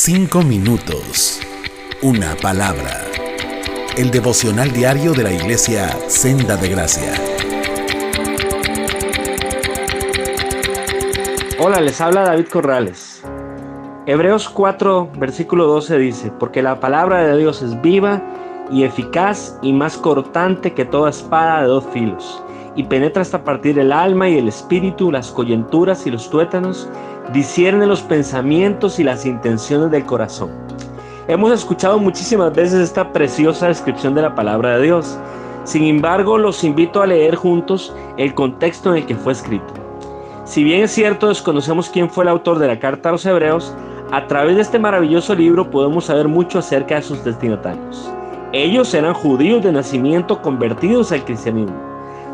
Cinco minutos. Una palabra. El devocional diario de la iglesia Senda de Gracia. Hola, les habla David Corrales. Hebreos 4, versículo 12 dice, porque la palabra de Dios es viva y eficaz y más cortante que toda espada de dos filos, y penetra hasta partir el alma y el espíritu, las coyunturas y los tuétanos, discierne los pensamientos y las intenciones del corazón. Hemos escuchado muchísimas veces esta preciosa descripción de la palabra de Dios. Sin embargo, los invito a leer juntos el contexto en el que fue escrito. Si bien es cierto, desconocemos quién fue el autor de la carta a los hebreos, a través de este maravilloso libro podemos saber mucho acerca de sus destinatarios. Ellos eran judíos de nacimiento convertidos al cristianismo.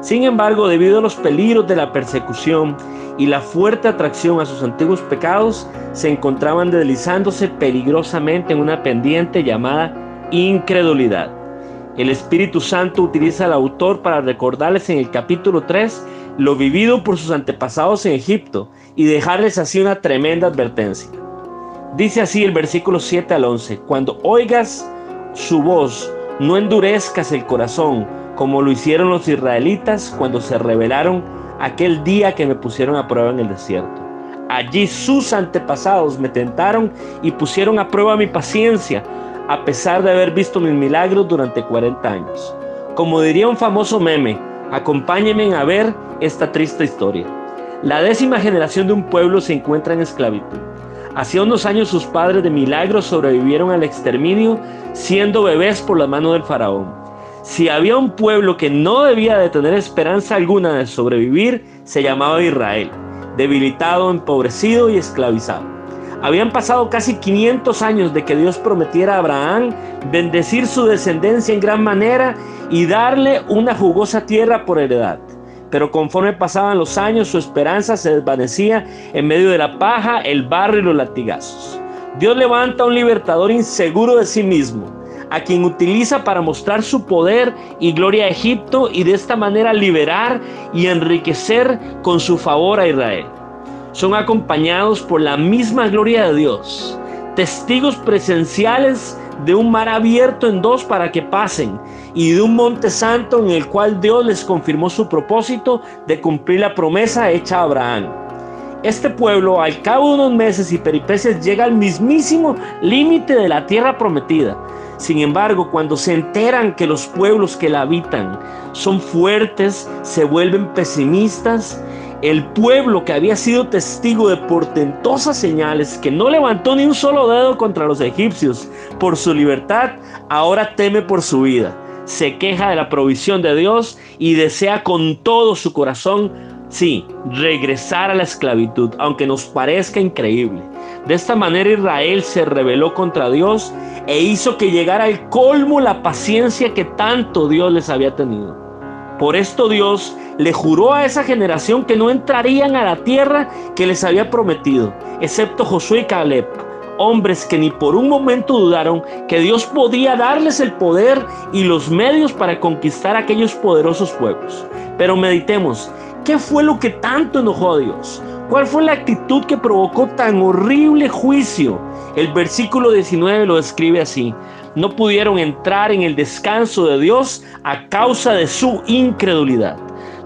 Sin embargo, debido a los peligros de la persecución y la fuerte atracción a sus antiguos pecados, se encontraban deslizándose peligrosamente en una pendiente llamada incredulidad. El Espíritu Santo utiliza al autor para recordarles en el capítulo 3 lo vivido por sus antepasados en Egipto y dejarles así una tremenda advertencia. Dice así el versículo 7 al 11, cuando oigas su voz, no endurezcas el corazón, como lo hicieron los israelitas cuando se rebelaron aquel día que me pusieron a prueba en el desierto. Allí sus antepasados me tentaron y pusieron a prueba mi paciencia, a pesar de haber visto mis milagros durante 40 años. Como diría un famoso meme, acompáñenme a ver esta triste historia. La décima generación de un pueblo se encuentra en esclavitud. Hacía unos años sus padres de milagros sobrevivieron al exterminio siendo bebés por la mano del faraón. Si había un pueblo que no debía de tener esperanza alguna de sobrevivir, se llamaba Israel, debilitado, empobrecido y esclavizado. Habían pasado casi 500 años de que Dios prometiera a Abraham bendecir su descendencia en gran manera y darle una jugosa tierra por heredad pero conforme pasaban los años su esperanza se desvanecía en medio de la paja, el barro y los latigazos. Dios levanta a un libertador inseguro de sí mismo, a quien utiliza para mostrar su poder y gloria a Egipto y de esta manera liberar y enriquecer con su favor a Israel. Son acompañados por la misma gloria de Dios, testigos presenciales de un mar abierto en dos para que pasen y de un monte santo en el cual Dios les confirmó su propósito de cumplir la promesa hecha a Abraham. Este pueblo, al cabo de unos meses y peripecias, llega al mismísimo límite de la tierra prometida. Sin embargo, cuando se enteran que los pueblos que la habitan son fuertes, se vuelven pesimistas el pueblo que había sido testigo de portentosas señales, que no levantó ni un solo dedo contra los egipcios por su libertad, ahora teme por su vida. Se queja de la provisión de Dios y desea con todo su corazón, sí, regresar a la esclavitud, aunque nos parezca increíble. De esta manera Israel se rebeló contra Dios e hizo que llegara al colmo la paciencia que tanto Dios les había tenido. Por esto Dios le juró a esa generación que no entrarían a la tierra que les había prometido, excepto Josué y Caleb, hombres que ni por un momento dudaron que Dios podía darles el poder y los medios para conquistar aquellos poderosos pueblos. Pero meditemos, ¿qué fue lo que tanto enojó a Dios? ¿Cuál fue la actitud que provocó tan horrible juicio? El versículo 19 lo describe así no pudieron entrar en el descanso de Dios a causa de su incredulidad.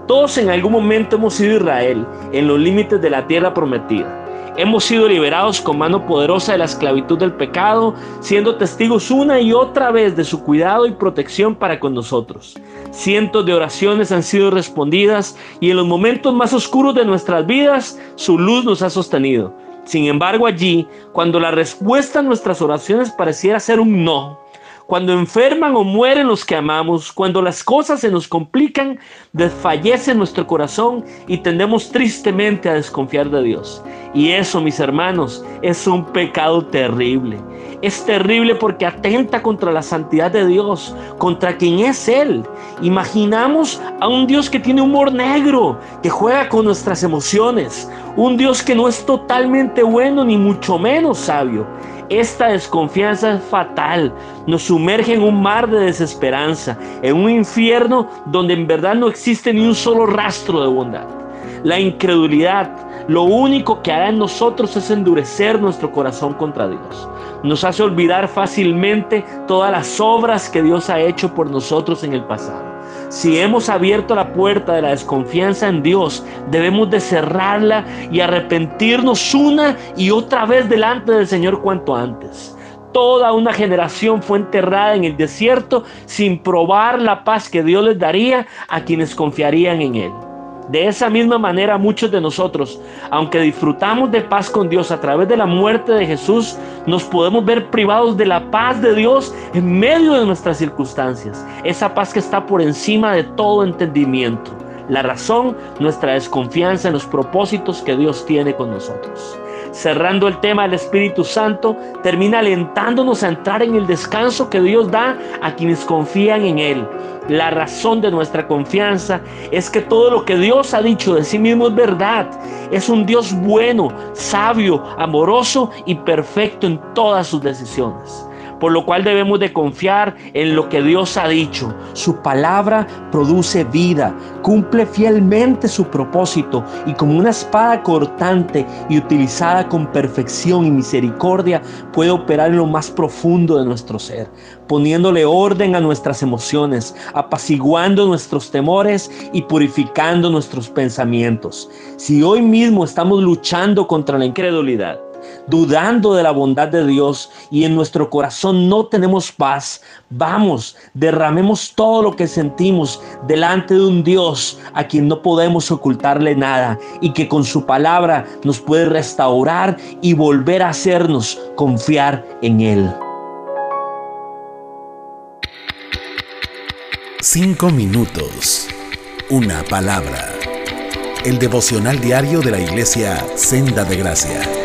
Todos en algún momento hemos sido Israel en los límites de la tierra prometida. Hemos sido liberados con mano poderosa de la esclavitud del pecado, siendo testigos una y otra vez de su cuidado y protección para con nosotros. Cientos de oraciones han sido respondidas y en los momentos más oscuros de nuestras vidas su luz nos ha sostenido. Sin embargo, allí, cuando la respuesta a nuestras oraciones pareciera ser un no, cuando enferman o mueren los que amamos, cuando las cosas se nos complican, desfallece nuestro corazón y tendemos tristemente a desconfiar de Dios. Y eso, mis hermanos, es un pecado terrible. Es terrible porque atenta contra la santidad de Dios, contra quien es Él. Imaginamos a un Dios que tiene humor negro, que juega con nuestras emociones, un Dios que no es totalmente bueno ni mucho menos sabio. Esta desconfianza es fatal, nos sumerge en un mar de desesperanza, en un infierno donde en verdad no existe ni un solo rastro de bondad. La incredulidad lo único que hará en nosotros es endurecer nuestro corazón contra Dios. Nos hace olvidar fácilmente todas las obras que Dios ha hecho por nosotros en el pasado. Si hemos abierto la puerta de la desconfianza en Dios, debemos de cerrarla y arrepentirnos una y otra vez delante del Señor cuanto antes. Toda una generación fue enterrada en el desierto sin probar la paz que Dios les daría a quienes confiarían en Él. De esa misma manera muchos de nosotros, aunque disfrutamos de paz con Dios a través de la muerte de Jesús, nos podemos ver privados de la paz de Dios en medio de nuestras circunstancias. Esa paz que está por encima de todo entendimiento. La razón, nuestra desconfianza en los propósitos que Dios tiene con nosotros cerrando el tema del Espíritu Santo, termina alentándonos a entrar en el descanso que Dios da a quienes confían en Él. La razón de nuestra confianza es que todo lo que Dios ha dicho de sí mismo es verdad. Es un Dios bueno, sabio, amoroso y perfecto en todas sus decisiones por lo cual debemos de confiar en lo que Dios ha dicho. Su palabra produce vida, cumple fielmente su propósito y como una espada cortante y utilizada con perfección y misericordia puede operar en lo más profundo de nuestro ser, poniéndole orden a nuestras emociones, apaciguando nuestros temores y purificando nuestros pensamientos. Si hoy mismo estamos luchando contra la incredulidad, dudando de la bondad de Dios y en nuestro corazón no tenemos paz, vamos, derramemos todo lo que sentimos delante de un Dios a quien no podemos ocultarle nada y que con su palabra nos puede restaurar y volver a hacernos confiar en Él. Cinco minutos. Una palabra. El devocional diario de la iglesia Senda de Gracia.